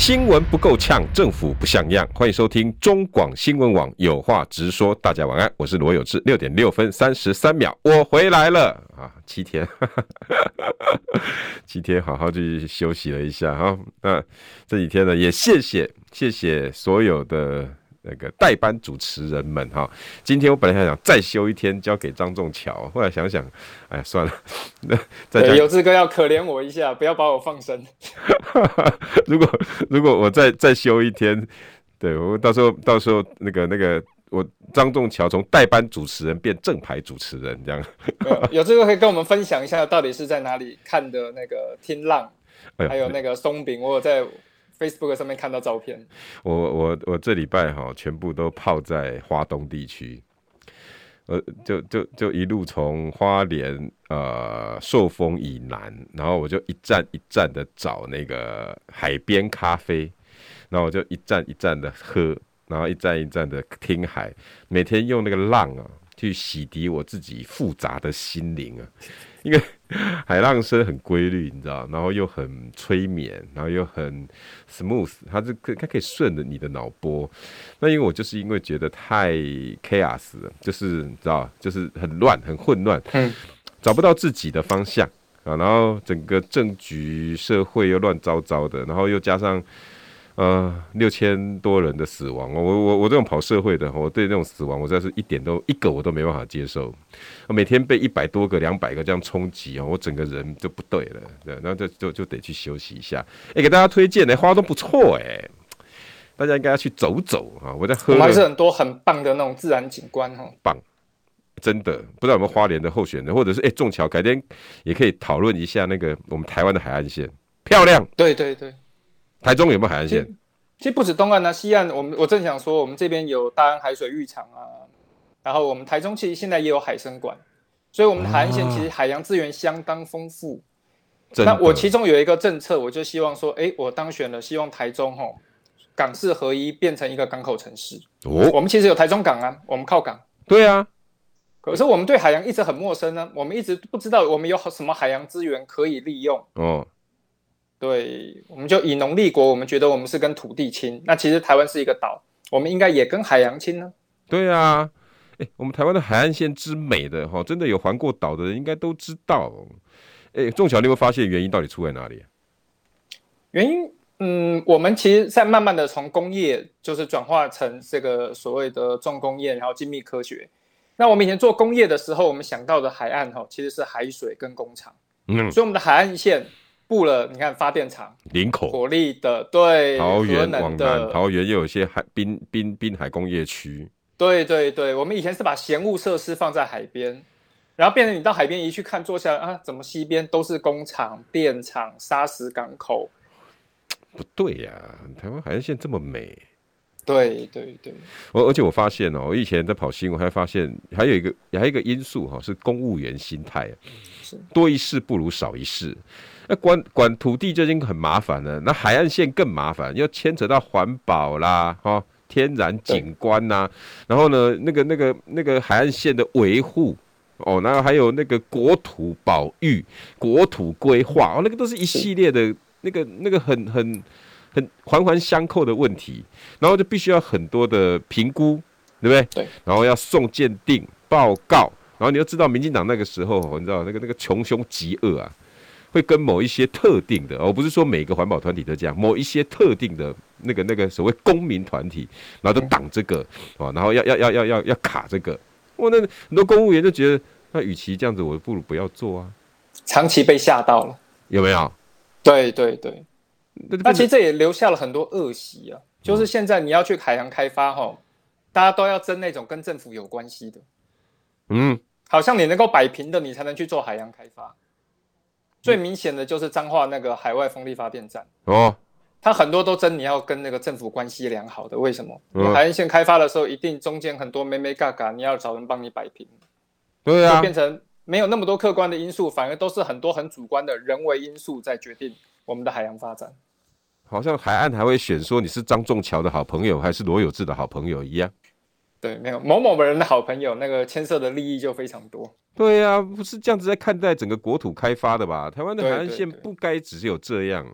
新闻不够呛，政府不像样。欢迎收听中广新闻网有话直说。大家晚安，我是罗有志。六点六分三十三秒，我回来了啊！七天，七天，好好去休息了一下哈。那这几天呢，也谢谢谢谢所有的。那个代班主持人们哈，今天我本来想想再休一天交给张仲桥，后来想想，哎，算了，那。有志哥要可怜我一下，不要把我放生。如果如果我再再休一天，对我到时候到时候那个那个我张仲桥从代班主持人变正牌主持人这样。有志哥可以跟我们分享一下，到底是在哪里看的那个听浪，还有那个松饼，我有在。Facebook 上面看到照片，我我我这礼拜哈全部都泡在花东地区，呃，就就就一路从花莲呃寿丰以南，然后我就一站一站的找那个海边咖啡，然后我就一站一站的喝，然后一站一站的听海，每天用那个浪啊去洗涤我自己复杂的心灵啊。因为 海浪声很规律，你知道，然后又很催眠，然后又很 smooth，它是可它可以顺着你的脑波。那因为我就是因为觉得太 chaos 了，就是你知道，就是很乱、很混乱，嗯，找不到自己的方向啊。然后整个政局、社会又乱糟糟的，然后又加上。呃，六千多人的死亡，我我我这种跑社会的，我对那种死亡，我真的是一点都一个我都没办法接受。我每天被一百多个、两百个这样冲击哦，我整个人就不对了，对，然后就就就得去休息一下。哎、欸，给大家推荐的花都不错哎、欸，大家应该要去走走啊。我在喝，我们还是很多很棒的那种自然景观哈，棒，真的不知道有没有花莲的候选人，或者是哎仲桥，改天也可以讨论一下那个我们台湾的海岸线，漂亮，对对对。台中有没有海岸线？其实不止东岸啊，西岸我们我正想说，我们这边有大安海水浴场啊，然后我们台中其实现在也有海生馆，所以我们的海岸线其实海洋资源相当丰富。啊、那我其中有一个政策，我就希望说，哎，我当选了，希望台中吼港市合一变成一个港口城市。哦，我们其实有台中港啊，我们靠港。对啊，可是我们对海洋一直很陌生呢，我们一直不知道我们有什么海洋资源可以利用。哦。对，我们就以农立国，我们觉得我们是跟土地亲。那其实台湾是一个岛，我们应该也跟海洋亲呢。对啊，哎，我们台湾的海岸线之美的哈，真的有环过岛的人应该都知道。哎，仲桥，你有没有发现原因到底出在哪里？原因，嗯，我们其实在慢慢的从工业就是转化成这个所谓的重工业，然后精密科学。那我们以前做工业的时候，我们想到的海岸哈，其实是海水跟工厂。嗯，所以我们的海岸线。布了，你看发电厂、林口、火力的，对，桃园往南，桃园又有一些海滨滨滨海工业区。对对对，我们以前是把闲物设施放在海边，然后变成你到海边一去看，坐下来啊，怎么西边都是工厂、电厂、砂石港口？不对呀、啊，台湾海岸线这么美。对对对，而而且我发现哦，我以前在跑新闻，还发现还有一个还有一个因素哈，是公务员心态，是多一事不如少一事。那管管土地就已经很麻烦了，那海岸线更麻烦，要牵扯到环保啦，哈，天然景观呐、啊，然后呢，那个那个那个海岸线的维护，哦，然后还有那个国土保育、国土规划，哦，那个都是一系列的，那个那个很很很环环相扣的问题，然后就必须要很多的评估，对不对？对，然后要送鉴定报告，然后你要知道，民进党那个时候，你知道那个那个穷凶极恶啊。会跟某一些特定的，而不是说每个环保团体都这样，某一些特定的那个那个所谓公民团体，然后都挡这个，哦，然后要要要要要要卡这个，哇，那很多公务员就觉得，那与其这样子，我不如不要做啊。长期被吓到了，有没有？对对对，那其实这也留下了很多恶习啊。就是现在你要去海洋开发，哈，大家都要争那种跟政府有关系的，嗯，好像你能够摆平的，你才能去做海洋开发。最明显的就是彰化那个海外风力发电站哦，它很多都争你要跟那个政府关系良好的，为什么？你海岸线开发的时候，一定中间很多没没嘎嘎，你要找人帮你摆平。对啊，变成没有那么多客观的因素，反而都是很多很主观的人为因素在决定我们的海洋发展。好像海岸还会选说你是张仲桥的好朋友还是罗有志的好朋友一样。对，没有某某人的好朋友，那个牵涉的利益就非常多。对呀、啊，不是这样子在看待整个国土开发的吧？台湾的海岸线不该只有这样。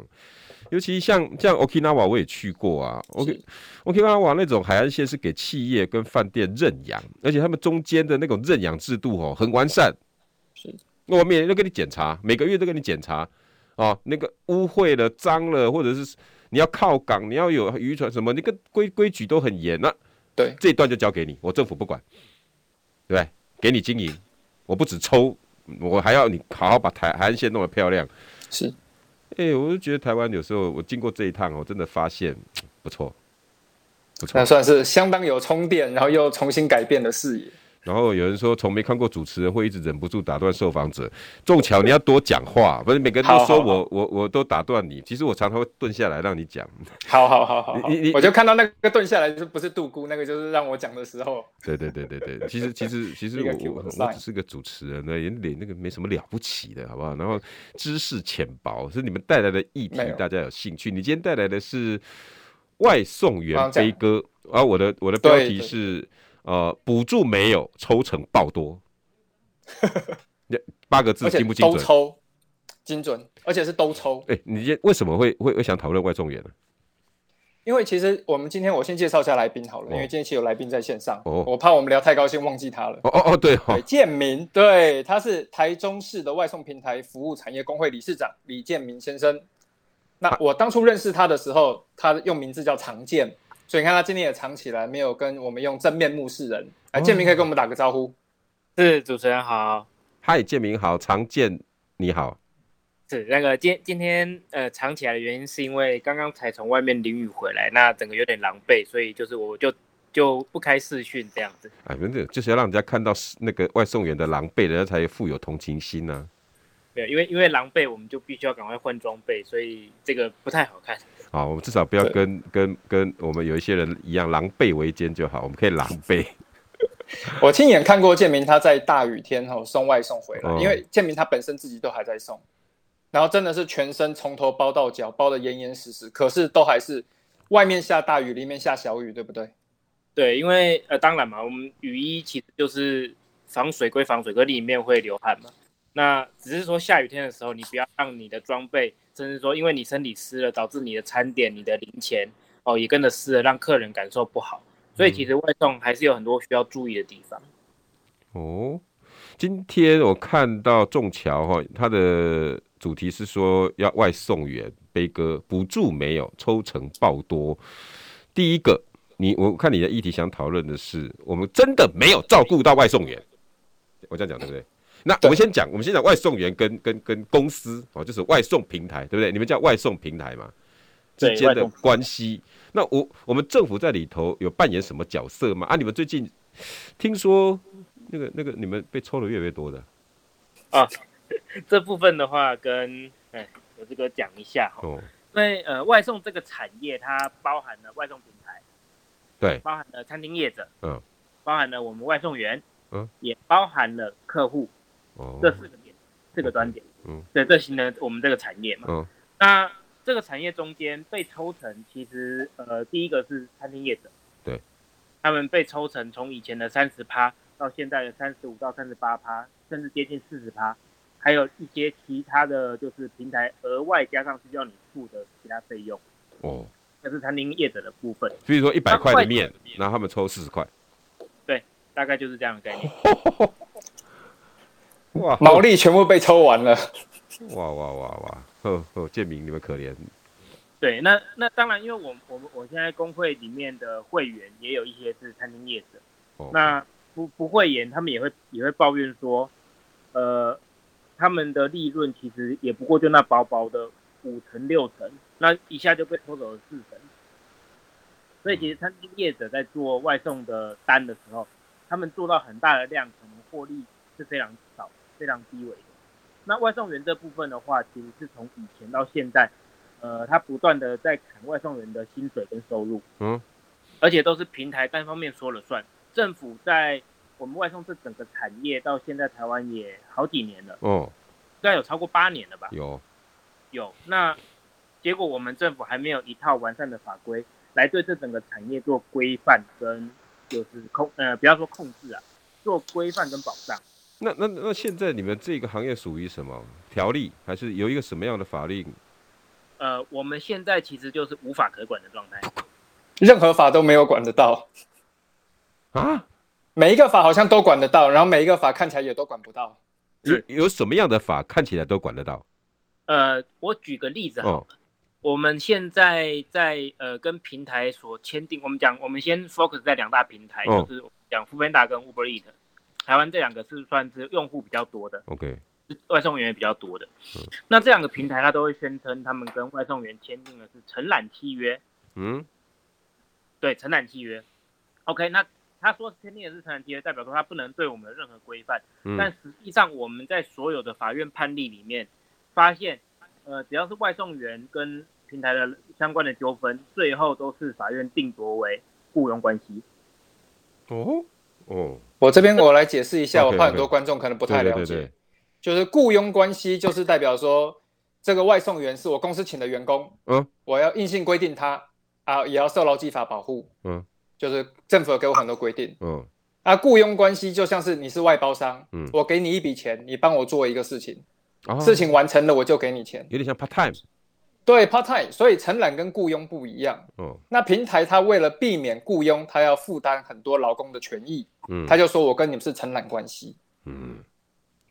尤其像像 Okinawa 我也去过啊。OK Okinawa 那种海岸线是给企业跟饭店认养，而且他们中间的那种认养制度哦很完善。是，我每年都给你检查，每个月都给你检查哦，那个污秽了、脏了，或者是你要靠港，你要有渔船什么，那个规规矩都很严那、啊对，这一段就交给你，我政府不管，对不对？给你经营，我不止抽，我还要你好好把台海岸线弄得漂亮。是，哎、欸，我就觉得台湾有时候我经过这一趟，我真的发现不错，不错，那算是相当有充电，然后又重新改变了视野。然后有人说，从没看过主持人会一直忍不住打断受访者。仲桥，你要多讲话，不是每个人都说我我我都打断你。其实我常常会顿下来让你讲。好好好好，你你我就看到那个顿下来就不是杜姑，那个就是让我讲的时候。对对对对对，其实 其实其实我我只是个主持人呢，也脸那个没什么了不起的，好不好？然后知识浅薄，是你们带来的议题，大家有兴趣。你今天带来的是外送员悲歌，而、啊、我的我的标题是。呃，补助没有，抽成爆多，八个字精不精准？都抽，精准，而且是都抽。哎、欸，你今为什么会会会想讨论外送员呢？因为其实我们今天我先介绍一下来宾好了，哦、因为今天其实有来宾在线上，哦，我怕我们聊太高兴忘记他了。哦哦哦，对，对，建明，对，他是台中市的外送平台服务产业工会理事长李建明先生。那我当初认识他的时候，他用名字叫常建。所以你看他今天也藏起来，没有跟我们用真面目示人。来，建明可以跟我们打个招呼。是主持人好，嗨，建明好，常建你好。是那个今今天呃藏起来的原因是因为刚刚才从外面淋雨回来，那整个有点狼狈，所以就是我就就不开视讯这样子。哎，反正就是要让人家看到那个外送员的狼狈，人家才富有同情心呢、啊。对，因为因为狼狈，我们就必须要赶快换装备，所以这个不太好看。好，我们至少不要跟跟跟我们有一些人一样狼狈为奸就好。我们可以狼狈。我亲眼看过建明他在大雨天哦送外送回来，嗯、因为建明他本身自己都还在送，然后真的是全身从头包到脚，包得严严实实，可是都还是外面下大雨，里面下小雨，对不对？对，因为呃，当然嘛，我们雨衣其实就是防水归防水，可里面会流汗嘛。那只是说下雨天的时候，你不要让你的装备。甚至说，因为你身体湿了，导致你的餐点、你的零钱哦也跟着湿了，让客人感受不好。所以其实外送还是有很多需要注意的地方。嗯、哦，今天我看到仲桥哈，他的主题是说要外送员悲歌，补助没有，抽成爆多。第一个，你我看你的议题想讨论的是，我们真的没有照顾到外送员。我这样讲对不对？那我们先讲，我们先讲外送员跟跟跟公司哦，就是外送平台，对不对？你们叫外送平台嘛，之间的关系。那我我们政府在里头有扮演什么角色吗？啊，你们最近听说那个那个你们被抽的越来越多的啊，这部分的话跟哎有这个讲一下哈，哦、因为呃外送这个产业它包含了外送平台，对，包含了餐厅业者，嗯，包含了我们外送员，嗯，也包含了客户。哦，这四个点，四个端点，嗯，对，这形成我们这个产业嘛。嗯，那这个产业中间被抽成，其实呃，第一个是餐厅业者，对，他们被抽成从以前的三十趴到现在的三十五到三十八趴，甚至接近四十趴，还有一些其他的就是平台额外加上需要你付的其他费用。哦，这是餐厅业者的部分。所以说一百块的面，然后他们抽四十块。对，大概就是这样的概念。哇，毛利全部被抽完了！哇哇哇哇！呵呵，建明你们可怜。对，那那当然，因为我我们我现在工会里面的会员也有一些是餐厅业者，哦、那不不会员他们也会也会抱怨说，呃，他们的利润其实也不过就那薄薄的五成六成，那一下就被抽走了四成。所以其实餐厅业者在做外送的单的时候，他们做到很大的量，可能获利是非常少。非常低微的。那外送员这部分的话，其实是从以前到现在，呃，他不断的在砍外送员的薪水跟收入，嗯，而且都是平台单方面说了算。政府在我们外送这整个产业到现在台湾也好几年了，哦，应该有超过八年了吧？有有。那结果我们政府还没有一套完善的法规来对这整个产业做规范跟就是控呃不要说控制啊，做规范跟保障。那那那现在你们这个行业属于什么条例，还是有一个什么样的法令？呃，我们现在其实就是无法可管的状态，任何法都没有管得到啊。每一个法好像都管得到，然后每一个法看起来也都管不到。有有什么样的法看起来都管得到？呃，我举个例子好了，哦，我们现在在呃跟平台所签订，我们讲我们先 focus 在两大平台，哦，就是讲 foodpanda 跟 Uber Eats，台湾这两个是算是用户比较多的，OK，外送员也比较多的。嗯，那这两个平台它都会宣称他们跟外送员签订的是承揽契约。嗯，对，承揽契约。OK，那。他说签订的是承揽契约，代表说他不能对我们的任何规范。嗯、但实际上我们在所有的法院判例里面发现，呃，只要是外送员跟平台的相关的纠纷，最后都是法院定夺为雇佣关系。哦哦，我这边我来解释一下，我怕很多观众可能不太了解。Okay, okay. 对对对对，就是雇佣关系，就是代表说这个外送员是我公司请的员工，嗯，我要硬性规定他啊，也要受劳基法保护，嗯。就是政府给我很多规定，嗯，啊，雇佣关系就像是你是外包商，嗯，我给你一笔钱，你帮我做一个事情，哦，事情完成了我就给你钱，有点像 part time，对 part time，所以承揽跟雇佣不一样，嗯，那平台它为了避免雇佣，它要负担很多劳工的权益，嗯，他就说我跟你们是承揽关系，嗯，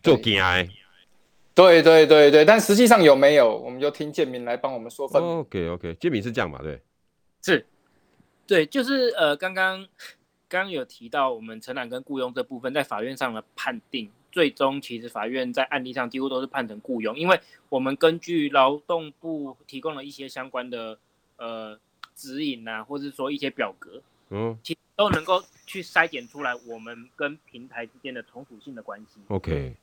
就惊哎，对对对对，但实际上有没有，我们就听建民来帮我们说分，哦，OK OK，建民是这样嘛，对，是。对，就是呃，刚刚刚刚有提到我们承揽跟雇佣这部分，在法院上的判定，最终其实法院在案例上几乎都是判成雇佣，因为我们根据劳动部提供了一些相关的呃指引啊，或者说一些表格，嗯，其实都能够去筛检出来我们跟平台之间的从属性的关系。OK，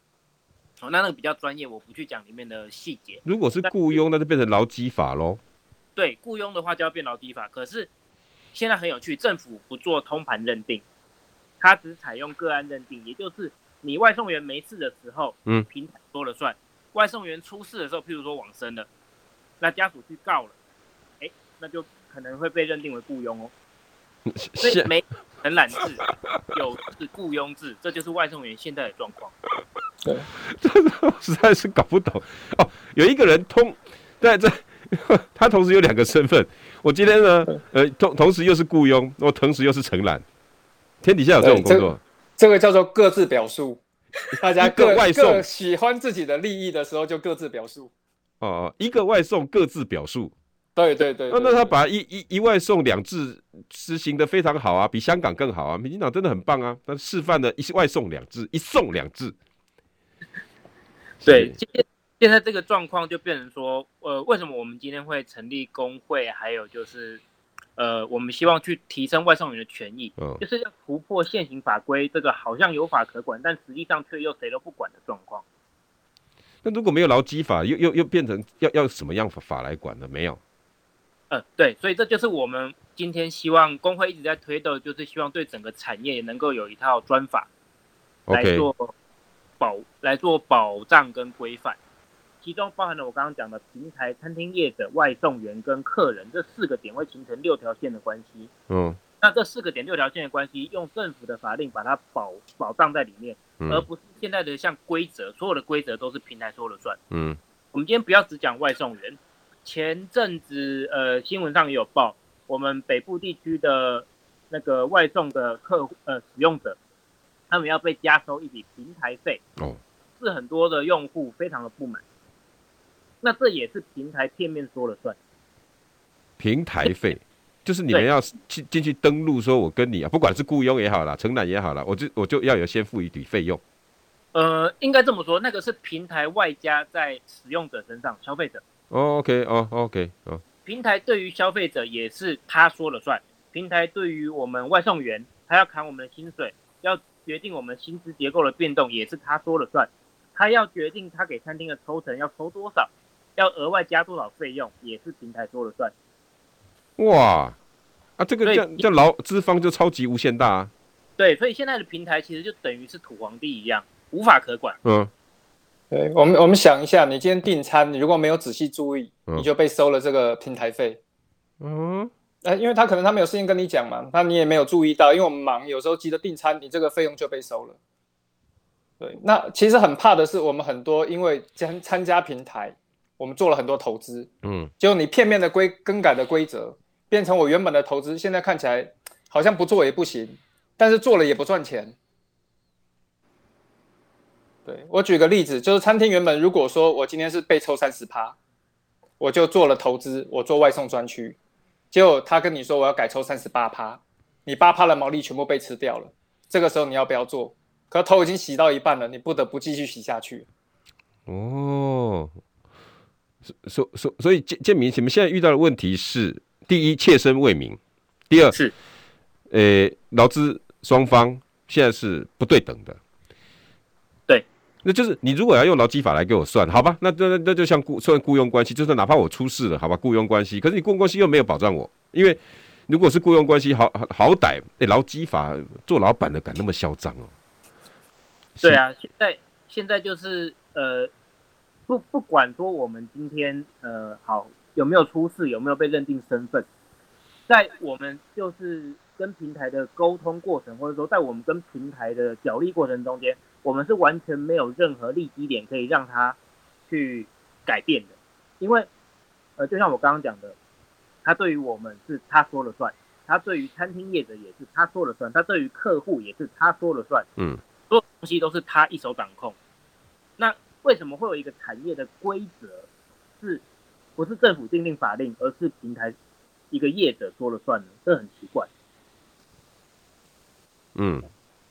哦，那那个比较专业，我不去讲里面的细节。如果是雇佣，那就变成劳基法喽。对，雇佣的话就要变劳基法，可是。现在很有趣，政府不做通盘认定，它只采用个案认定，也就是你外送员没事的时候，嗯，平台说了算；外送员出事的时候，譬如说往生了，那家属去告了，哎，那就可能会被认定为雇佣哦。所以没承揽制，有是雇佣制，这就是外送员现在的状况。对，真的实在是搞不懂哦。有一个人通在这，他同时有两个身份。我今天呢，呃，同同时又是雇佣，我同时又是承揽，天底下有这种工作，这，这个叫做各自表述，大家各外送。各喜欢自己的利益的时候就各自表述。哦，一个外送各自表述，对对对，对，那那他把一一一外送两制实行的非常好啊，比香港更好啊，民进党真的很棒啊，他示范的一外送两制，一送两制，对。现在这个状况就变成说，呃，为什么我们今天会成立工会？还有就是，呃，我们希望去提升外送员的权益，嗯，就是要突破现行法规这个好像有法可管，但实际上却又谁都不管的状况。那如果没有劳基法，又又又变成要要什么样法法来管呢？没有。呃，对，所以这就是我们今天希望工会一直在推的，就是希望对整个产业能够有一套专法来做保来做保障跟规范。其中包含了我刚刚讲的平台、餐厅业者、外送员跟客人这四个点，会形成六条线的关系。嗯，那这四个点六条线的关系，用政府的法令把它保保障在里面，而不是现在的像规则，所有的规则都是平台说了算。嗯，我们今天不要只讲外送员。前阵子呃新闻上也有报，我们北部地区的那个外送的客户呃使用者，他们要被加收一笔平台费。哦，是很多的用户非常的不满。那这也是平台片面说了算。平台费 就是你们要进进去登录，说我跟你啊，不管是雇佣也好啦，承揽也好啦，我就我就要有先付一笔费用。呃，应该这么说，那个是平台外加在使用者身上，消费者。Oh, OK，哦，OK，哦。平台对于消费者也是他说了算。平台对于我们外送员，他要砍我们的薪水，要决定我们薪资结构的变动，也是他说了算。他要决定他给餐厅的抽成要抽多少。要额外加多少费用，也是平台说了算。哇，啊，这个叫叫劳资方就超级无限大啊。对，所以现在的平台其实就等于是土皇帝一样，无法可管。嗯，对，我们我们想一下，你今天订餐，你如果没有仔细注意，嗯、你就被收了这个平台费。嗯，呃，因为他可能他没有事先跟你讲嘛，那你也没有注意到，因为我们忙，有时候急着订餐，你这个费用就被收了。对，那其实很怕的是，我们很多因为参参加平台，我们做了很多投资，嗯，结果你片面的规更改的规则，变成我原本的投资，现在看起来好像不做也不行，但是做了也不赚钱。对，我举个例子，就是餐厅原本如果说我今天是被抽三十趴，我就做了投资，我做外送专区，结果他跟你说我要改抽三十八趴，你八趴的毛利全部被吃掉了，这个时候你要不要做？可头已经洗到一半了，你不得不继续洗下去。哦，所所所以建建民，你们现在遇到的问题是：第一，切身为民；第二是，呃，劳资双方现在是不对等的。对，那就是你如果要用劳基法来给我算，好吧？那那那就像雇算雇佣关系，就是哪怕我出事了，好吧？雇佣关系，可是你雇佣关系又没有保障我，因为如果是雇佣关系，好好好歹，哎，劳基法做老板的敢那么嚣张哦？对啊，现在现在就是呃，不不管说我们今天呃好有没有出事，有没有被认定身份，在我们就是跟平台的沟通过程，或者说在我们跟平台的角力过程中间，我们是完全没有任何利基点可以让他去改变的，因为呃就像我刚刚讲的，他对于我们是他说了算，他对于餐厅业者也是他说了算，他对于客户也是他说了算，嗯。所有东西都是他一手掌控，那为什么会有一个产业的规则，是不是政府定定法令，而是平台一个业者说了算呢？这很奇怪。嗯，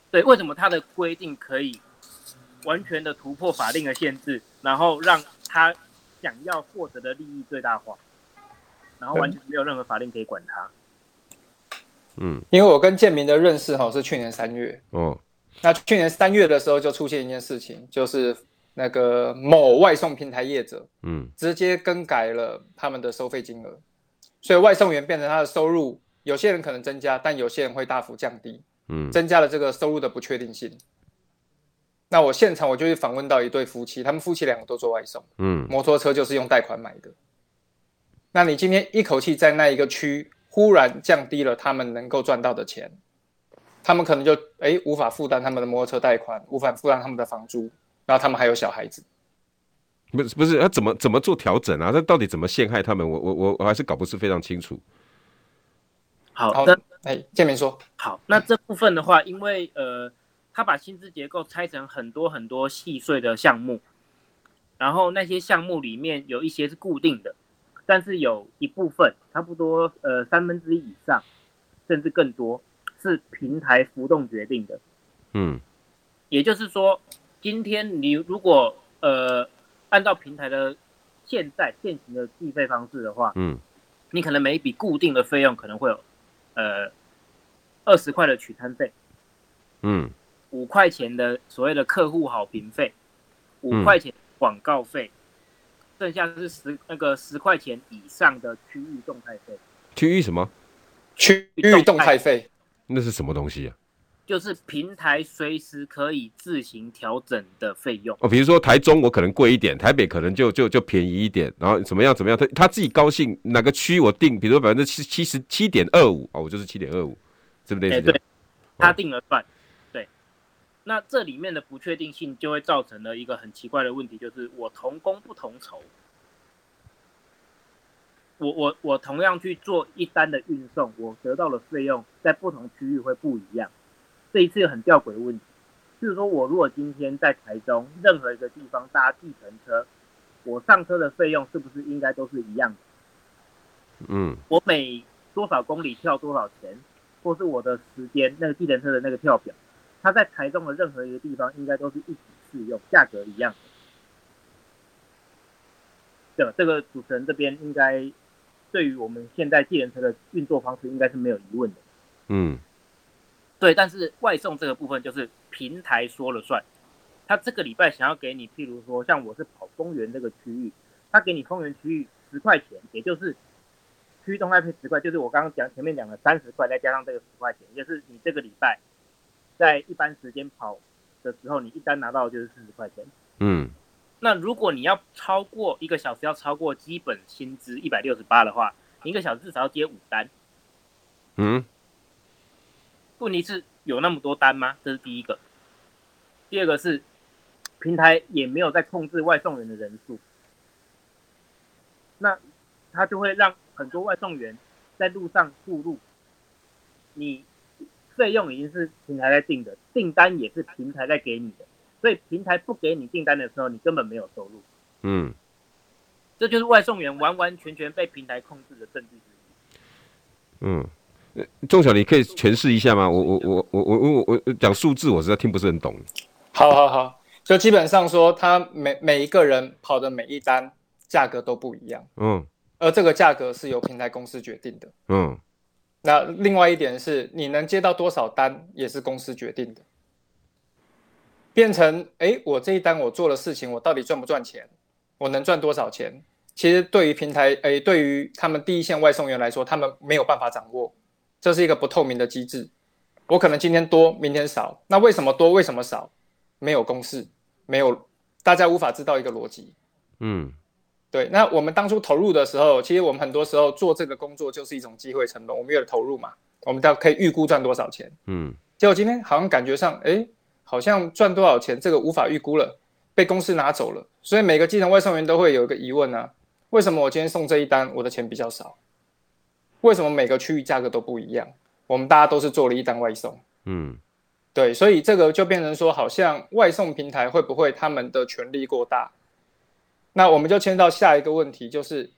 对，为什么他的规定可以完全的突破法令的限制，然后让他想要获得的利益最大化，然后完全没有任何法令可以管他？嗯，因为我跟建明的认识哈是去年三月哦。那去年三月的时候，就出现一件事情，就是那个某外送平台业者，嗯，直接更改了他们的收费金额，所以外送员变成他的收入，有些人可能增加，但有些人会大幅降低，嗯，增加了这个收入的不确定性。那我现场我就去访问到一对夫妻，他们夫妻两个都做外送，嗯，摩托车就是用贷款买的。那你今天一口气在那一个区忽然降低了他们能够赚到的钱。他们可能就哎无法负担他们的摩托车贷款，无法负担他们的房租，然后他们还有小孩子，不是不是，他怎么怎么做调整啊？他到底怎么陷害他们？我我我我还是搞不是非常清楚。好的，哎，建明说好，那这部分的话，因为呃，他把薪资结构拆成很多很多细碎的项目，然后那些项目里面有一些是固定的，但是有一部分差不多呃三分之一以上，甚至更多。是平台浮动决定的，嗯，也就是说，今天你如果呃按照平台的现在现行的计费方式的话，嗯，你可能每一笔固定的费用可能会有呃二十块的取餐费，嗯，五块钱的所谓的客户好评费，五块钱广告费，剩下是十那个十块钱以上的区域动态费，区域什么？区域动态费。那是什么东西啊？就是平台随时可以自行调整的费用哦。比如说台中我可能贵一点，台北可能就就就便宜一点，然后怎么样怎么样，他他自己高兴哪个区我定，比如说百分之七七十七点二五哦，我就是七点二五，对不对？欸、对，他定了算。对，那这里面的不确定性就会造成了一个很奇怪的问题，就是我同工不同酬。我我我同样去做一单的运送，我得到的费用在不同区域会不一样。这一次有很吊诡的问题，就是说我如果今天在台中任何一个地方搭计程车，我上车的费用是不是应该都是一样的？嗯，我每多少公里跳多少钱，或是我的时间那个计程车的那个跳表，它在台中的任何一个地方应该都是一起适用，价格一样。对，这个主持人这边应该。对于我们现在计程车的运作方式，应该是没有疑问的。嗯，对。但是外送这个部分，就是平台说了算。他这个礼拜想要给你，譬如说，像我是跑公园这个区域，他给你丰原区域十块钱，也就是区域动态配十块，就是我刚刚讲前面讲的三十块，再加上这个十块钱，也就是你这个礼拜在一般时间跑的时候，你一单拿到就是四十块钱。嗯，那如果你要超过一个小时，要超过基本薪资一百六十八的话，你一个小时至少要接五单。嗯，问题是有那么多单吗？这是第一个。第二个是平台也没有在控制外送员的人数，那他就会让很多外送员在路上误路。你费用已经是平台在定的，订单也是平台在给你的，所以平台不给你订单的时候，你根本没有收入。嗯，这就是外送员完完全全被平台控制的证据之一。嗯。仲小，你可以诠释一下吗？我我我我我我我讲数字，我实在听不是很懂。好好好，就基本上说，他每每一个人跑的每一单价格都不一样。嗯，而这个价格是由平台公司决定的。嗯，那另外一点是，你能接到多少单也是公司决定的。变成，哎，我这一单我做的事情，我到底赚不赚钱？我能赚多少钱？其实对于平台，哎，对于他们第一线外送员来说，他们没有办法掌握。这是一个不透明的机制，我可能今天多，明天少，那为什么多，为什么少？没有公式，没有，大家无法知道一个逻辑。嗯，对。那我们当初投入的时候，其实我们很多时候做这个工作就是一种机会成本。我们有了投入嘛，我们都可以预估赚多少钱。嗯，结果今天好像感觉上，哎，好像赚多少钱这个无法预估了，被公司拿走了。所以每个基层外送员都会有一个疑问啊：为什么我今天送这一单，我的钱比较少？为什么每个区域价格都不一样？我们大家都是做了一单外送，嗯，对，所以这个就变成说，好像外送平台会不会他们的权力过大？那我们就牵到下一个问题，就是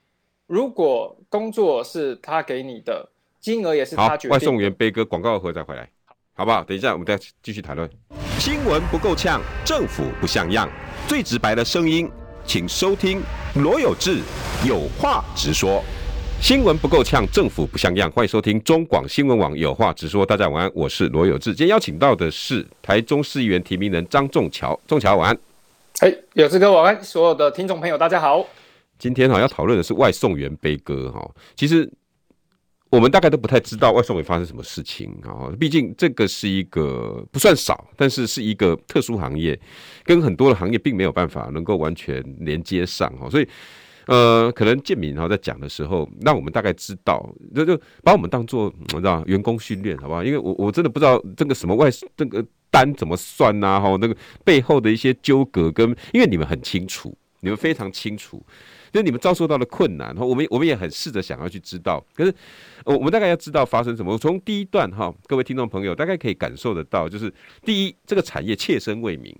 如果工作是他给你的，金额也是他决定的。外送员悲歌广告回再回来，好不好？等一下我们再继续谈论。新闻不够呛，政府不像样，最直白的声音，请收听罗有志有话直说。新闻不够呛，政府不像样。欢迎收听中广新闻网有话直说。大家晚安，我是罗有志。今天邀请到的是台中市议员提名人张仲桥。仲桥晚安。哎，有志哥晚安。所有的听众朋友大家好。今天哈要讨论的是外送员悲歌哈。其实我们大概都不太知道外送员发生什么事情啊。毕竟这个是一个不算少，但是是一个特殊行业，跟很多的行业并没有办法能够完全连接上哈。所以。呃，可能建民哈在讲的时候，那我们大概知道，就就把我们当做我知道员工训练，好不好？因为我我真的不知道这个什么外这个单怎么算呐，哈，那个背后的一些纠葛跟，因为你们很清楚，你们非常清楚，就你们遭受到的困难，哈，我们我们也很试着想要去知道，可是我们大概要知道发生什么。从第一段哈，各位听众朋友大概可以感受得到，就是第一，这个产业切身为民，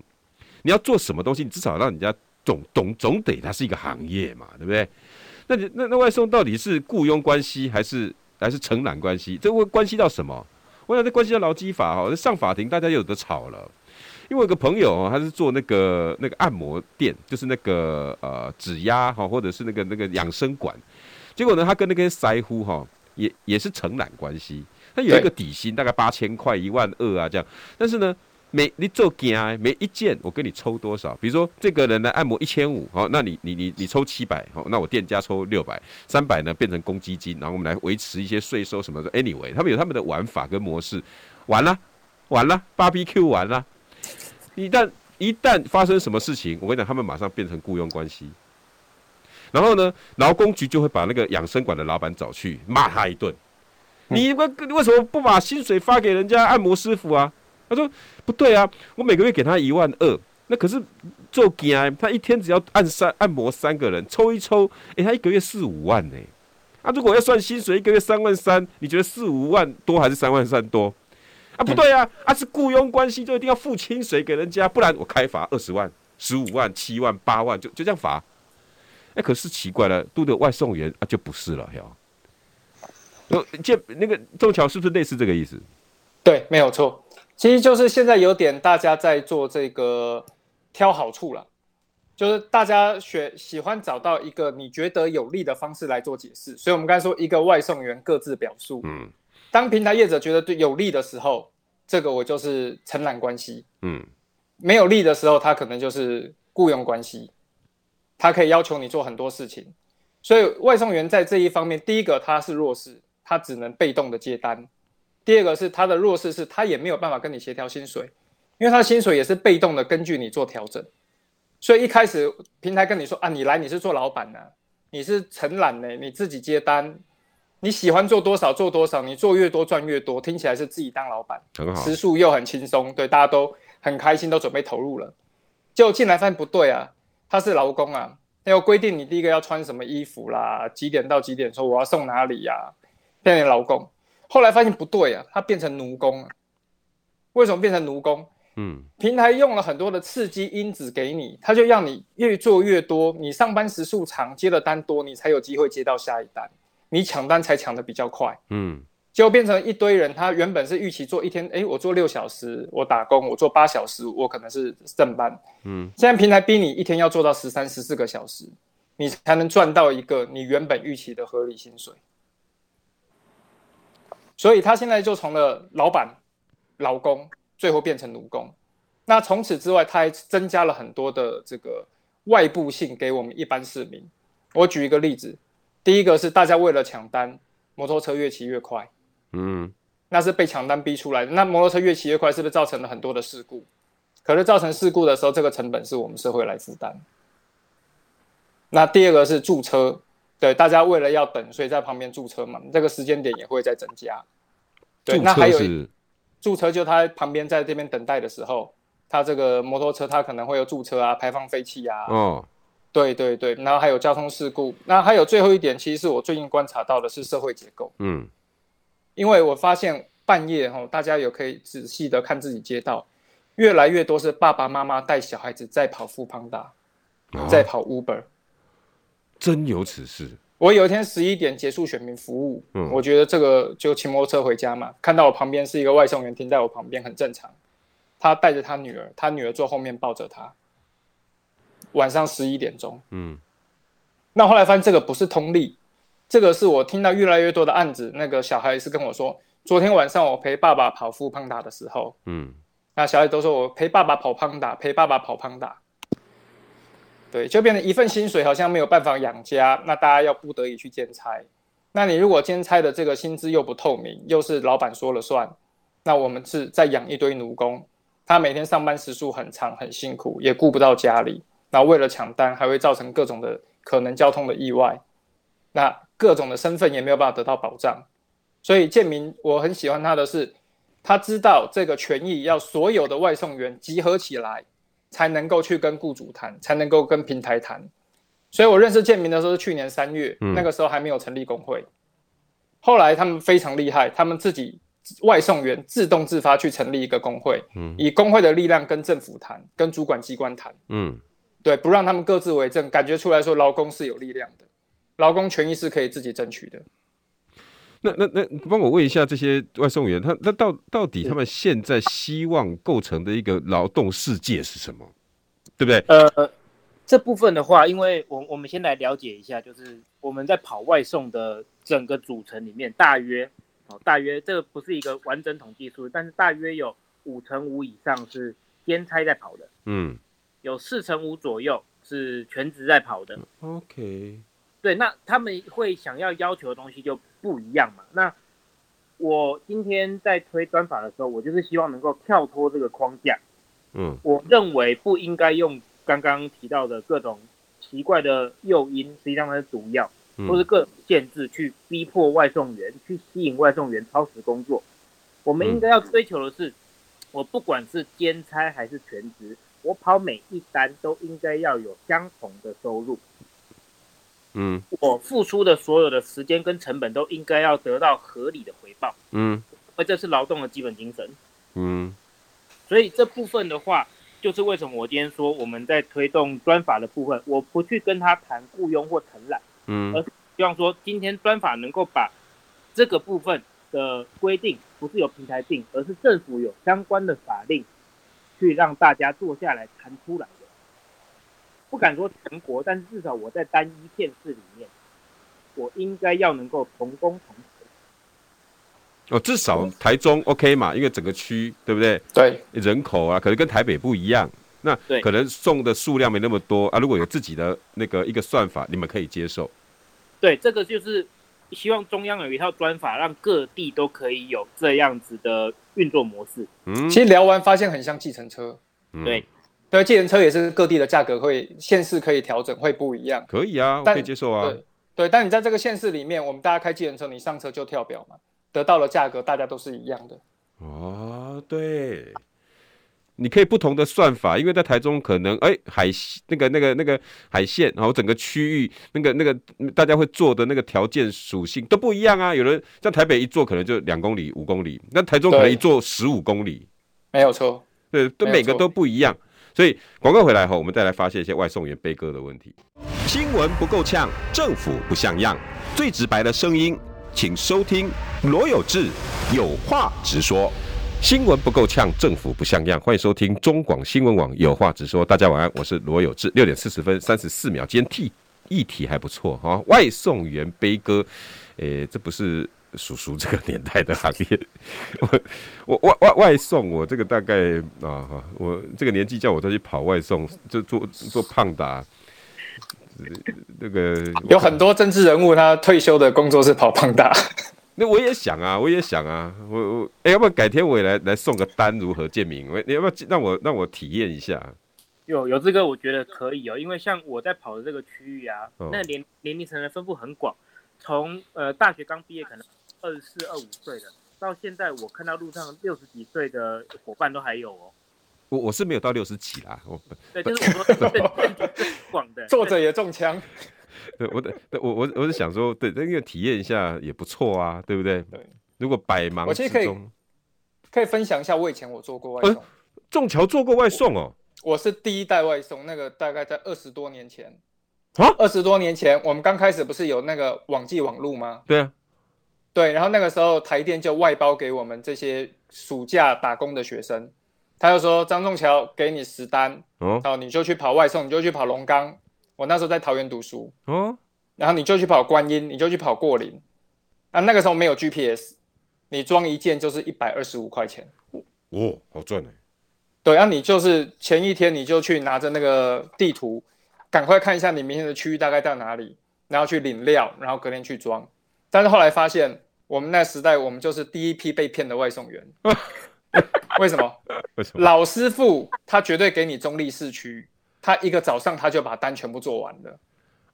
你要做什么东西，你至少让人家。总总总得它是一个行业嘛，对不对？那你那那外送到底是雇佣关系还是还是承揽关系？这会关系到什么？我想这关系到劳基法哈，上法庭大家又有的吵了。因为我有个朋友哦，他是做那个那个按摩店，就是那个呃指压哈，或者是那个那个养生馆。结果呢，他跟那个腮乎哈也也是承揽关系，他有一个底薪大概八千块一万二啊这样，但是呢。每你做件每一件我跟你抽多少？比如说这个人来按摩一千五，好，那你你你你抽七百，好，那我店家抽六百，三百呢变成公积金，然后我们来维持一些税收什么的。Anyway，他们有他们的玩法跟模式，完了完了，BBQ 完了。一旦一旦发生什么事情，我跟你讲，他们马上变成雇佣关系。然后呢，劳工局就会把那个养生馆的老板找去骂他一顿。你为为什么不把薪水发给人家按摩师傅啊？他说不对啊，我每个月给他一万二，那可是做 GI，他一天只要按三按摩三个人，抽一抽，哎，他一个月四五万呢。啊，如果要算薪水，一个月三万三，你觉得四五万多还是三万三多？啊，不对啊，啊是雇佣关系，就一定要付薪水给人家，不然我开罚二十万、十五万、七万、八万，就就这样罚。哎，可是奇怪了，都的外送员啊就不是了，哟。呃，这那个仲桥是不是类似这个意思？对，没有错。其实就是现在有点大家在做这个挑好处了，就是大家选喜欢找到一个你觉得有利的方式来做解释。所以我们刚才说一个外送员各自表述，嗯，当平台业者觉得对有利的时候，这个我就是承揽关系，嗯，没有利的时候，他可能就是雇佣关系。他可以要求你做很多事情。所以外送员在这一方面，第一个他是弱势，他只能被动的接单；第二个是他的弱势是他也没有办法跟你协调薪水，因为他的薪水也是被动的根据你做调整。所以一开始平台跟你说啊，你来你是做老板呢、啊，你是承揽呢，你自己接单，你喜欢做多少做多少，你做越多赚越多，听起来是自己当老板，很好，时数又很轻松，对，大家都很开心，都准备投入了，就进来发现不对啊，他是劳工啊。要规定你第一个要穿什么衣服啦，几点到几点说我要送哪里呀、啊，变成劳工。后来发现不对啊，他变成奴工了。为什么变成奴工？嗯，平台用了很多的刺激因子给你，他就让你越做越多，你上班时数长，接的单多，你才有机会接到下一单，你抢单才抢的比较快。嗯。就变成一堆人，他原本是预期做一天，哎，我做六小时，我打工，我做八小时，我可能是正班，嗯，现在平台逼你一天要做到十三、十四个小时，你才能赚到一个你原本预期的合理薪水。所以他现在就从了老板、劳工，最后变成奴工。那从此之外，他还增加了很多的这个外部性给我们一般市民。我举一个例子，第一个是大家为了抢单，摩托车越骑越快。嗯，那是被抢单逼出来的。那摩托车越骑越快，是不是造成了很多的事故？可是造成事故的时候，这个成本是我们社会来负担。那第二个是驻车，对，大家为了要等，所以在旁边驻车嘛，这个时间点也会再增加。对，那还有驻车，就他旁边在这边等待的时候，他这个摩托车他可能会有驻车啊，排放废气啊。哦，对对对，然后还有交通事故。那还有最后一点，其实是我最近观察到的是社会结构。嗯。因为我发现半夜哈，大家有可以仔细的看自己街道，越来越多是爸爸妈妈带小孩子在跑 foodpanda，在跑 Uber，真有此事。我有一天十一点结束选民服务，嗯，我觉得这个就骑摩托车回家嘛，看到我旁边是一个外送员停在我旁边，很正常。他带着他女儿，他女儿坐后面抱着他。晚上十一点钟，嗯，那后来发现这个不是通例。这个是我听到越来越多的案子。那个小孩是跟我说，昨天晚上我陪爸爸跑 foodpanda 的时候，嗯，那小孩都说我陪爸爸跑 panda，陪爸爸跑 panda，对，就变成一份薪水好像没有办法养家，那大家要不得已去兼差。那你如果兼差的这个薪资又不透明，又是老板说了算，那我们是在养一堆奴工，他每天上班时数很长，很辛苦，也顾不到家里，那为了抢单，还会造成各种的可能交通的意外，那。各种的身份也没有办法得到保障，所以建民我很喜欢他的是，他知道这个权益要所有的外送员集合起来，才能够去跟雇主谈，才能够跟平台谈。所以我认识建民的时候是去年三月，嗯，那个时候还没有成立工会。后来他们非常厉害，他们自己外送员自动自发去成立一个工会，嗯，以工会的力量跟政府谈，跟主管机关谈，嗯，对，不让他们各自为政，感觉出来说劳工是有力量的。劳工权益是可以自己争取的。那那那，帮我问一下这些外送员，他那到到底他们现在希望构成的一个劳动世界是什么？对不对？呃，这部分的话，因为我我们先来了解一下，就是我们在跑外送的整个组成里面，大约哦，大约这个不是一个完整统计数，但是大约有五成五以上是兼差在跑的，嗯，有四成五左右是全职在跑的。OK。对，那他们会想要要求的东西就不一样嘛。那我今天在推专法的时候，我就是希望能够跳脱这个框架。嗯，我认为不应该用刚刚提到的各种奇怪的诱因，实际上它是毒药，或是各种限制去逼迫外送员，去吸引外送员超时工作。我们应该要追求的是，我不管是兼差还是全职，我跑每一单都应该要有相同的收入。嗯，我付出的所有的时间跟成本都应该要得到合理的回报。嗯，因为这是劳动的基本精神。嗯，所以这部分的话，就是为什么我今天说我们在推动专法的部分，我不去跟他谈雇佣或承揽，嗯，而是希望说今天专法能够把这个部分的规定，不是由平台定，而是政府有相关的法令，去让大家坐下来谈出来。不敢说全国，但是至少我在单一县市里面，我应该要能够同工同酬。哦，至少台中 OK 嘛，因为整个区对不对？对，人口啊，可能跟台北不一样。那可能送的数量没那么多啊。如果有自己的那个一个算法，你们可以接受。对，这个就是希望中央有一套专法，让各地都可以有这样子的运作模式。嗯，其实聊完发现很像计程车。嗯、对，对，计程车也是各地的价格会县市可以调整，会不一样。可以啊，我可以接受啊。对，对，但你在这个县市里面，我们大家开计程车，你上车就跳表嘛，得到的价格大家都是一样的。哦，对。你可以不同的算法，因为在台中可能哎、欸、海那个那个那个海线，然后整个区域那个那个大家会做的那个条件属性都不一样啊。有人像台北一坐可能就两公里五公里，那台中可能一坐十五公里，没有错，对，都每个都不一样。所以广告回来后，我们再来发现一些外送员悲歌的问题。新闻不够呛，政府不像样，最直白的声音，请收听罗有志有话直说。新闻不够呛，政府不像样。欢迎收听中广新闻网，有话直说。大家晚安，我是罗有志。六点四十分三十四秒，今天题议题还不错哈。外送员悲歌，诶、欸，这不是叔叔这个年代的行业。我我外外外送，我这个大概啊哈，我这个年纪叫我再去跑外送，就做做胖达。那个 有很多政治人物，他退休的工作是跑胖达。那我也想啊，我也想啊，我我哎、欸，要不要改天我也来来送个单，如何建明？你要不要让我让我体验一下？有有这个，我觉得可以哦，因为像我在跑的这个区域啊，哦、那年年龄层的分布很广，从呃大学刚毕业可能二十四、二五岁的，到现在我看到路上六十几岁的伙伴都还有哦。我我是没有到六十几啦，我对，就是我说更广的，作者也中枪。对，我的，我我我是想说，对，那个体验一下也不错啊，对不对？对，如果百忙之中，我其实可以可以分享一下，我以前我做过外送，仲桥做过外送哦我。我是第一代外送，那个大概在二十多年前啊，二十多年前，我们刚开始不是有那个网际网路吗？对啊，对，然后那个时候台电就外包给我们这些暑假打工的学生，他就说张仲桥给你十单，哦，然后你就去跑外送，你就去跑龙岗。我那时候在桃园读书，哦，然后你就去跑观音，你就去跑过林，啊，那个时候没有 GPS，你装一件就是一百二十五块钱，哦，好赚呢。对，啊，你就是前一天你就去拿着那个地图，赶快看一下你明天的区域大概到哪里，然后去领料，然后隔天去装。但是后来发现，我们那时代我们就是第一批被骗的外送员，为什么？为什么？老师傅他绝对给你中立市区。他一个早上他就把单全部做完了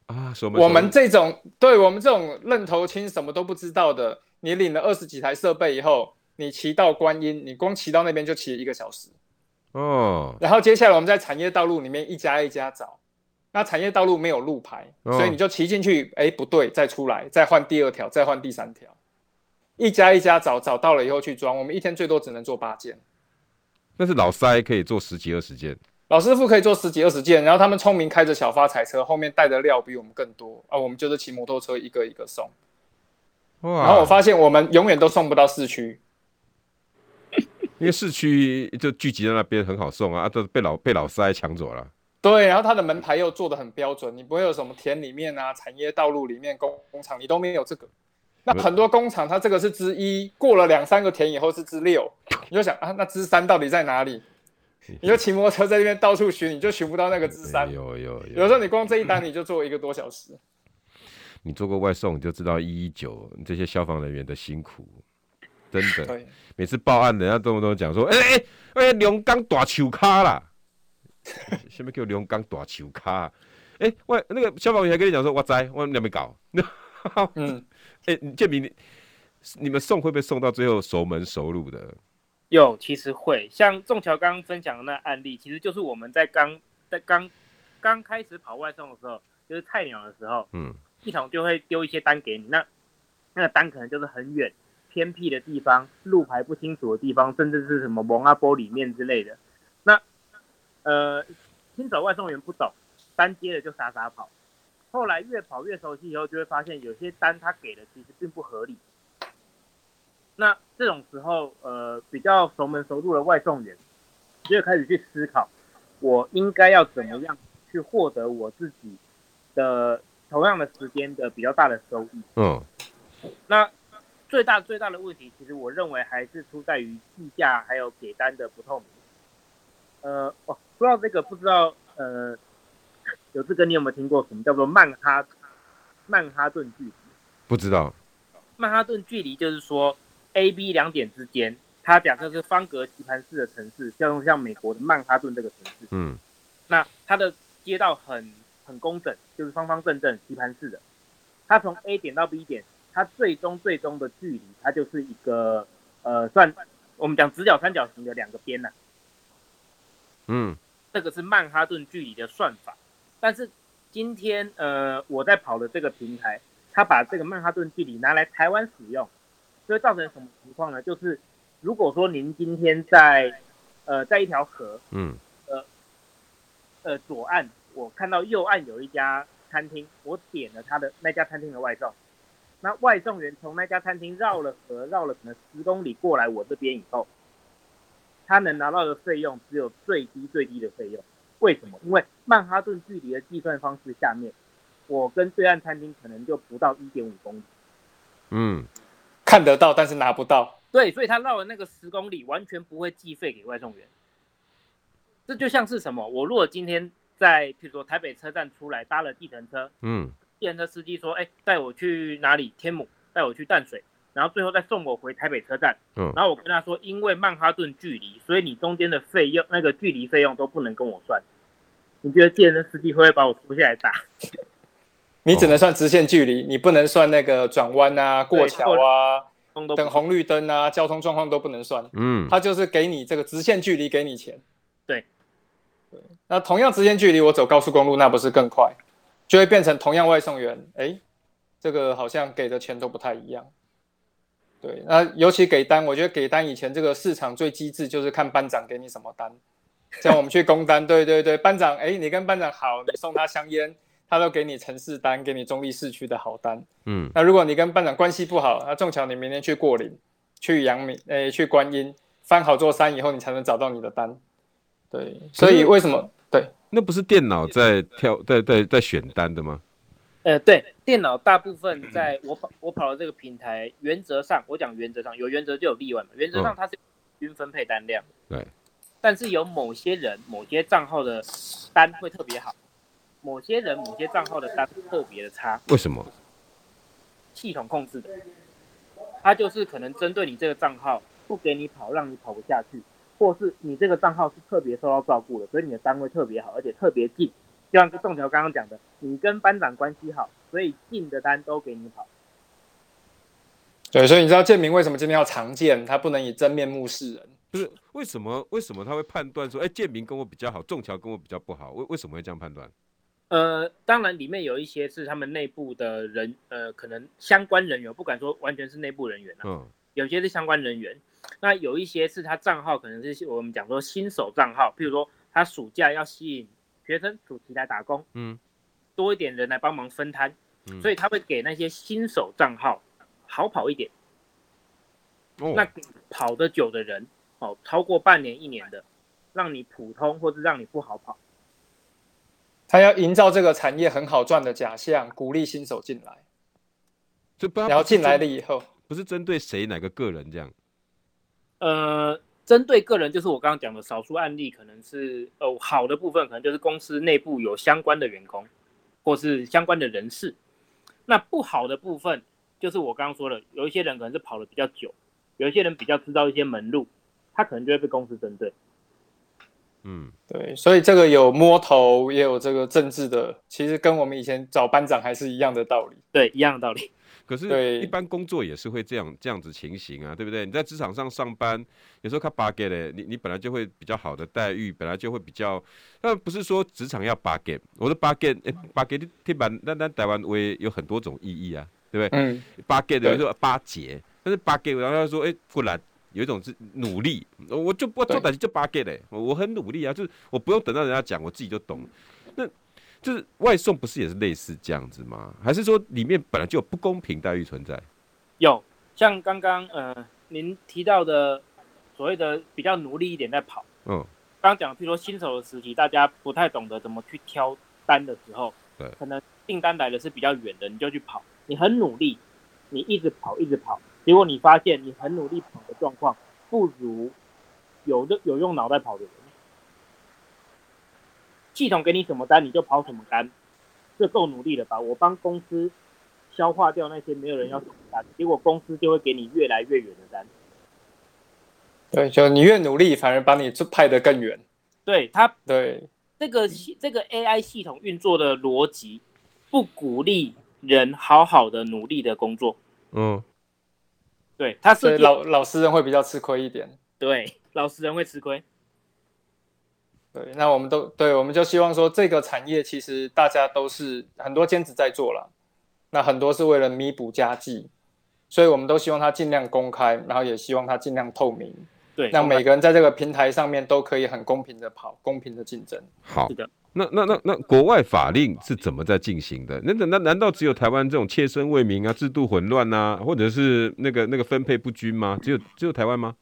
啊！我们这种，对我们这种愣头青什么都不知道的，你领了二十几台设备以后，你骑到观音，你光骑到那边就骑了一个小时哦。然后接下来我们在产业道路里面一家一家找，那产业道路没有路牌，所以你就骑进去，哎，不对，再出来，再换第二条，再换第三条，一家一家找，找到了以后去装。我们一天最多只能做八件，但是老塞可以做十几二十件。老师傅可以做十几二十件，然后他们聪明开着小发财车，后面带的料比我们更多啊！我们就是骑摩托车一个一个送。哇！然后我发现我们永远都送不到市区，因为市区就聚集在那边很好送啊，都被老被老塞抢走了。对，然后他的门牌又做的很标准，你不会有什么田里面啊、产业道路里面、工工厂，你都没有这个。那很多工厂它这个是之一，过了两三个田以后是之六，你就想啊，那之三到底在哪里？你就骑摩托车在那边到处寻，你就寻不到那个之三。有有有。有时候你光这一单你就做一个多小时。你做过外送，你就知道一一九这些消防人员的辛苦，真的。每次报案，人家动不动讲说：“哎哎哎，龙岗大球卡啦！” 什么叫龙岗大球卡？哎、欸，外那个消防员还跟你讲说：“我在，我们还没搞。”嗯。哎、欸，建明，你们送会不会送到最后熟门熟路的？有，其实会像仲桥刚刚分享的那案例，其实就是我们在刚在刚刚开始跑外送的时候，就是菜鸟的时候，嗯，系统就会丢一些单给你，那那个单可能就是很远、偏僻的地方，路牌不清楚的地方，甚至是什么蒙阿波里面之类的。那呃，新手外送员不懂，单接了就傻傻跑，后来越跑越熟悉以后，就会发现有些单他给的其实并不合理。那这种时候，呃，比较熟门熟路的外送员，就开始去思考，我应该要怎么样去获得我自己的同样的时间的比较大的收益。嗯，那最大最大的问题，其实我认为还是出在于计价还有给单的不透明。呃，哦，说到这个，不知道呃，有志哥你有没有听过什么叫做曼哈曼哈顿距离？不知道。曼哈顿距离就是说，A、B 两点之间，它假设是方格棋盘式的城市，像像美国的曼哈顿这个城市，嗯，那它的街道很很工整，就是方方正正棋盘式的。它从 A 点到 B 点，它最终最终的距离，它就是一个呃，算我们讲直角三角形的两个边呐、啊。嗯，这个是曼哈顿距离的算法。但是今天呃，我在跑的这个平台。他把这个曼哈顿距离拿来台湾使用，就会造成什么情况呢？就是如果说您今天在呃在一条河，嗯，呃呃左岸，我看到右岸有一家餐厅，我点了他的那家餐厅的外送，那外送员从那家餐厅绕了河，绕了可能十公里过来我这边以后，他能拿到的费用只有最低最低的费用。为什么？因为曼哈顿距离的计算方式下面。我跟对岸餐厅可能就不到一点五公里，嗯，看得到但是拿不到，对，所以他绕了那个十公里，完全不会计费给外送员。这就像是什么？我如果今天在，譬如说台北车站出来搭了计程车，嗯，计程车司机说，哎，带我去哪里？天母，带我去淡水，然后最后再送我回台北车站，嗯，然后我跟他说，因为曼哈顿距离，所以你中间的费用，那个距离费用都不能跟我算。你觉得计程车司机会不会把我拖下来打？你只能算直线距离，你不能算那个转弯啊、过桥啊、等红绿灯啊、交通状况都不能算。嗯，他就是给你这个直线距离给你钱。对，对。那同样直线距离，我走高速公路，那不是更快？就会变成同样外送员，哎，这个好像给的钱都不太一样。对，那尤其给单，我觉得给单以前这个市场最机智就是看班长给你什么单。像我们去工单，对对对，班长，哎，你跟班长好，你送他香烟。他都给你城市单，给你中立市区的好单。嗯，那如果你跟班长关系不好，那正巧你明天去过岭，去阳明，诶、欸，去观音，翻好座山以后，你才能找到你的单。对，所以为什么？对，那不是电脑在挑，在在在选单的吗？呃，对，电脑大部分在我跑我跑的这个平台，原则上我讲原则上有原则就有例外嘛。原则上它是均分配单量。对，但是有某些人某些账号的单会特别好。某些人、某些账号的单特别的差，为什么？系统控制的，他就是可能针对你这个账号不给你跑，让你跑不下去，或是你这个账号是特别受到照顾的，所以你的单位特别好，而且特别近。就像宋桥刚刚讲的，你跟班长关系好，所以近的单都给你跑。对，所以你知道建明为什么今天要常见，他不能以真面目示人？不是为什么？为什么他会判断说，哎，建明跟我比较好，仲桥跟我比较不好？为为什么会这样判断？呃，当然里面有一些是他们内部的人，呃，可能相关人员，不敢说完全是内部人员啊，嗯，有些是相关人员，那有一些是他账号可能是我们讲说新手账号，譬如说他暑假要吸引学生暑期来打工，嗯，多一点人来帮忙分摊，嗯，所以他会给那些新手账号好跑一点，哦，那跑得久的人，哦，超过半年一年的，让你普通或是让你不好跑。他要营造这个产业很好赚的假象，鼓励新手进来。然后进来了以后，不是针对谁哪个个人这样。呃，针对个人就是我刚刚讲的少数案例，可能是哦好的部分，可能就是公司内部有相关的员工，或是相关的人士。那不好的部分，就是我刚刚说的，有一些人可能是跑的比较久，有一些人比较知道一些门路，他可能就会被公司针对。嗯，对，所以这个有摸头，也有这个政治的，其实跟我们以前找班长还是一样的道理。对，一样的道理。可是，一般工作也是会这样这样子情形啊，对不对？你在职场上上班，有时候他巴结嘞，你你本来就会比较好的待遇，本来就会比较，那不是说职场要巴结。我的巴结，哎，巴结的听板，那那台湾也有很多种意义啊，对不对？嗯，巴结的有时候巴结，但是巴结，然后他说，哎，不然。有一种是努力，我就不做短期就八 get 嘞，我很努力啊，就是我不用等到人家讲，我自己就懂。那就是外送不是也是类似这样子吗？还是说里面本来就有不公平待遇存在？有，像刚刚呃您提到的所谓的比较努力一点在跑，嗯，刚刚讲，譬如说新手的时期，大家不太懂得怎么去挑单的时候，对，可能订单来的是比较远的，你就去跑，你很努力，你一直跑一直跑。结果你发现你很努力跑的状况，不如有的有用脑袋跑的人。系统给你什么单你就跑什么单，这够努力了吧？我帮公司消化掉那些没有人要什么单，结果公司就会给你越来越远的单。对，就你越努力，反而把你派得更远。对他，对这个这个 AI 系统运作的逻辑，不鼓励人好好的努力的工作。嗯，对，他是老老实人会比较吃亏一点。对，老实人会吃亏。对，那我们都对，我们就希望说，这个产业其实大家都是很多兼职在做了，那很多是为了弥补家计，所以我们都希望它尽量公开，然后也希望它尽量透明。对，让每个人在这个平台上面都可以很公平的跑，公平的竞争。好，那那那那国外法令是怎么在进行的？那那难道只有台湾这种切身为民啊、制度混乱啊，或者是那个那个分配不均吗？只有只有台湾吗？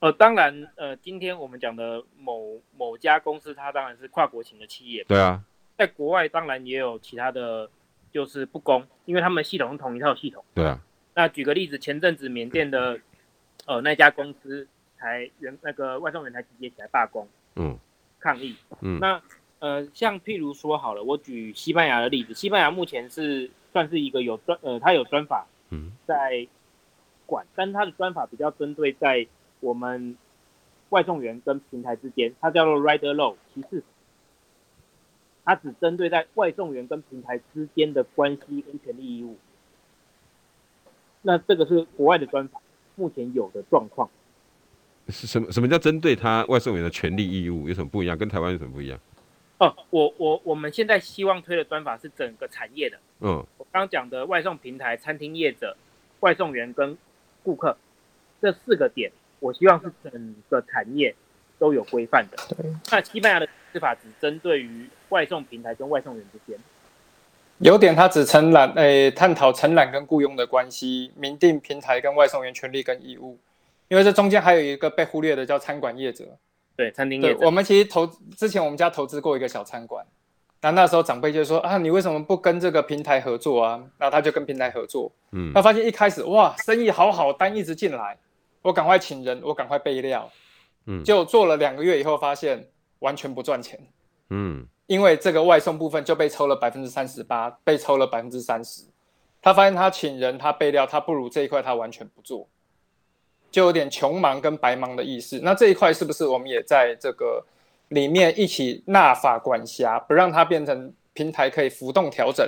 呃，当然，呃，今天我们讲的某某家公司，它当然是跨国型的企业。对啊，在国外当然也有其他的，就是不公，因为他们系统是同一套系统。对啊。那举个例子，前阵子缅甸的。呃，那家公司才员那个外送员才集结起来罢工，嗯，抗议，嗯，那呃，像譬如说好了，我举西班牙的例子，西班牙目前是算是一个有专呃，它有专法，嗯，在管，嗯、但是它的专法比较针对在我们外送员跟平台之间，它叫做 Rider Law 歧视，它只针对在外送员跟平台之间的关系跟权利义务，那这个是国外的专法。目前有的状况是什么？什么叫针对他外送员的权利义务有什么不一样？跟台湾有什么不一样？哦，我我我们现在希望推的专法是整个产业的。嗯，我刚刚讲的外送平台、餐厅业者、外送员跟顾客这四个点，我希望是整个产业都有规范的。对。那西班牙的司法只针对于外送平台跟外送员之间。有点，他只承揽，诶、欸，探讨承揽跟雇佣的关系，明定平台跟外送员权利跟义务。因为这中间还有一个被忽略的，叫餐馆业者。对，餐厅业。我们其实投之前，我们家投资过一个小餐馆。那那时候长辈就说啊，你为什么不跟这个平台合作啊？然后他就跟平台合作。嗯。他发现一开始哇，生意好好，单一直进来，我赶快请人，我赶快备料。嗯。就做了两个月以后，发现完全不赚钱。嗯。因为这个外送部分就被抽了百分之三十八，被抽了百分之三十。他发现他请人，他备料，他不如这一块他完全不做，就有点穷忙跟白忙的意思。那这一块是不是我们也在这个里面一起纳法管辖，不让它变成平台可以浮动调整？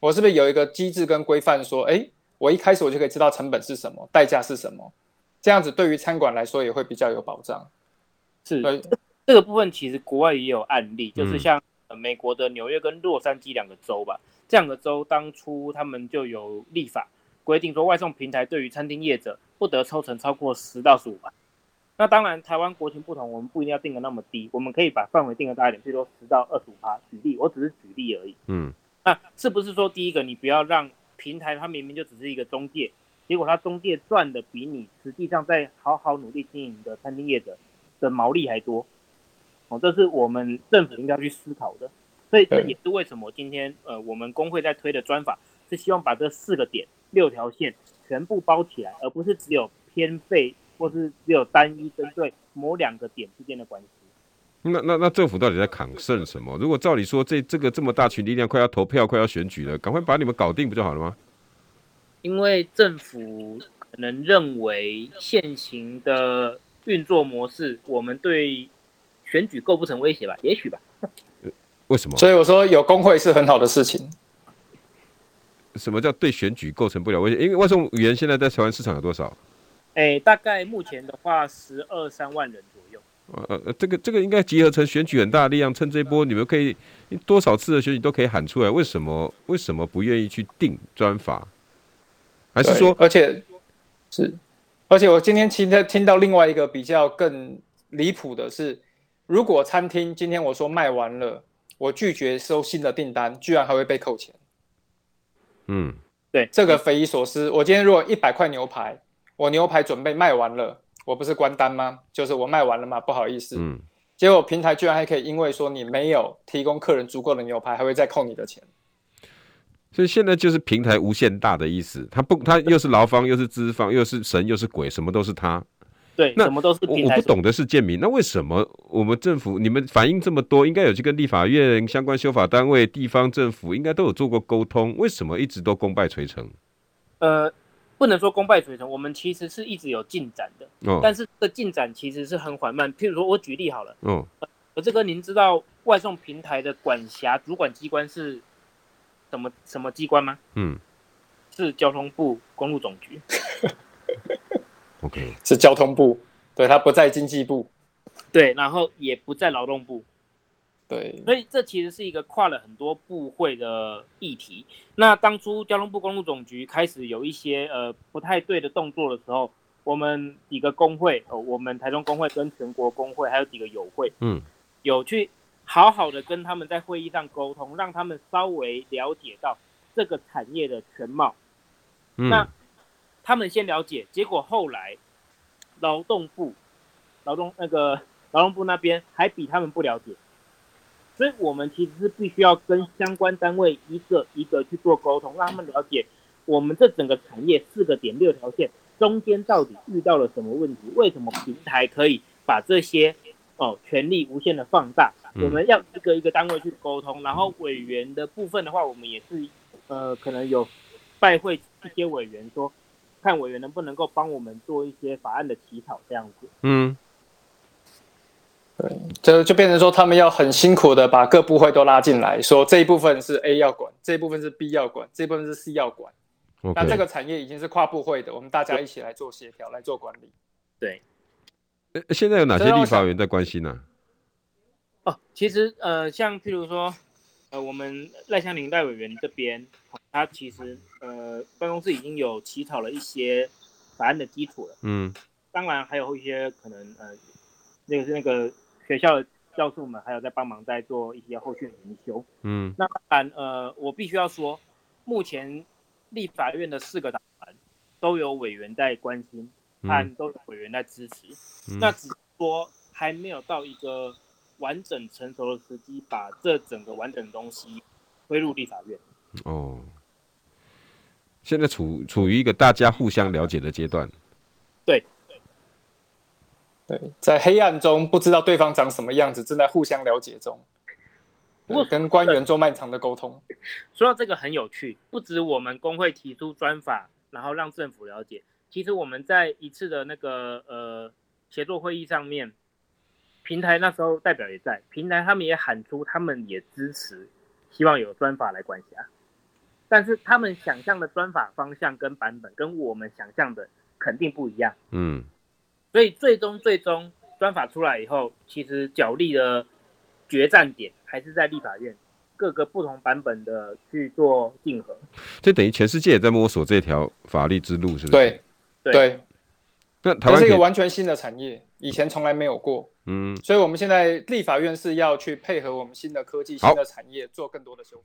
我是不是有一个机制跟规范说，哎，我一开始我就可以知道成本是什么，代价是什么？这样子对于餐馆来说也会比较有保障。是，这个部分其实国外也有案例，就是像。美国的纽约跟洛杉矶两个州吧，这两个州当初他们就有立法规定说，外送平台对于餐厅业者不得抽成超过十到十五趴。那当然，台湾国情不同，我们不一定要定的那么低，我们可以把范围定的大一点，最多十到二十五趴。举例，我只是举例而已。嗯，那是不是说第一个，你不要让平台它明明就只是一个中介，结果它中介赚的比你实际上在好好努力经营的餐厅业者的毛利还多？哦，这是我们政府应该去思考的，所以这也是为什么今天呃，我们工会在推的专法是希望把这四个点、六条线全部包起来，而不是只有偏废或是只有单一针对某两个点之间的关系。那那那政府到底在抗胜什么？如果照理说这这个这么大群力量快要投票、快要选举了，赶快把你们搞定不就好了吗？因为政府可能认为现行的运作模式，我们对。选举构不成威胁吧？也许吧。为什么？所以我说有工会是很好的事情。什么叫对选举构成不了威胁？因为外送员现在在台湾市场有多少？哎、欸，大概目前的话十二三万人左右。呃呃，这个这个应该集合成选举很大的力量，趁这一波你们可以多少次的选举都可以喊出来。为什么为什么不愿意去定专法？还是说，而且是，而且我今天听在听到另外一个比较更离谱的是。如果餐厅今天我说卖完了，我拒绝收新的订单，居然还会被扣钱。嗯，对，这个匪夷所思。我今天如果一百块牛排，我牛排准备卖完了，我不是关单吗？就是我卖完了嘛？不好意思。嗯，结果平台居然还可以因为说你没有提供客人足够的牛排，还会再扣你的钱。所以现在就是平台无限大的意思，他不，他又是劳方，又是资方，又是神，又是鬼，什么都是他。对，那什么都是平台。我不懂的是建民，那为什么我们政府你们反映这么多，应该有去跟立法院相关修法单位、地方政府应该都有做过沟通，为什么一直都功败垂成？呃，不能说功败垂成，我们其实是一直有进展的，哦，但是这个进展其实是很缓慢。譬如说，我举例好了，哦，我，这个您知道外送平台的管辖主管机关是什么什么机关吗？嗯，是交通部公路总局。OK，是交通部，对，它不在经济部，对，然后也不在劳动部。对，所以这其实是一个跨了很多部会的议题。那当初交通部公路总局开始有一些呃不太对的动作的时候，我们几个工会，呃，我们台中工会跟全国工会还有几个友会，嗯，有去好好的跟他们在会议上沟通，让他们稍微了解到这个产业的全貌。嗯，那他们先了解，结果后来劳动部、劳动那个劳动部那边还比他们不了解。所以，我们其实是必须要跟相关单位一个一个去做沟通，让他们了解我们这整个产业四个点六条线中间到底遇到了什么问题，为什么平台可以把这些哦权力无限的放大？我们要一个一个单位去沟通，然后委员的部分的话，我们也是呃可能有拜会一些委员说，看委员能不能够帮我们做一些法案的起草这样子。嗯。对，这就变成说，他们要很辛苦的把各部会都拉进来，说这一部分是 A 要管，这一部分是 B 要管，这一部分是 C 要管。Okay. 那这个产业已经是跨部会的，我们大家一起来做协调，来做管理。对。现在有哪些立法委员在关心呢、啊？哦，其实呃，像譬如说，呃，我们赖香伶赖委员这边，他其实呃办公室已经有起草了一些法案的基础了。嗯。当然还有一些可能呃，那个是那个。学校的教授们还有在帮忙，在做一些后续的研修。嗯，那当然，呃，我必须要说，目前立法院的四个党团都有委员在关心，和都有委员在支持。嗯、那只是说还没有到一个完整成熟的时机，把这整个完整的东西推入立法院。哦，现在处处于一个大家互相了解的阶段。对。对，在黑暗中不知道对方长什么样子，正在互相了解中。不过跟官员做漫长的沟通。说到这个很有趣，不止我们工会提出专法，然后让政府了解。其实我们在一次的那个呃协作会议上面，平台那时候代表也在，平台他们也喊出他们也支持，希望有专法来管辖。但是他们想象的专法方向跟版本跟我们想象的肯定不一样。嗯。所以最终最终专法出来以后，其实角力的决战点还是在立法院各个不同版本的去做竞合。这等于全世界也在摸索这条法律之路，是不是？对对。对那台湾是一个完全新的产业，以前从来没有过。嗯。所以我们现在立法院是要去配合我们新的科技、新的产业，做更多的修。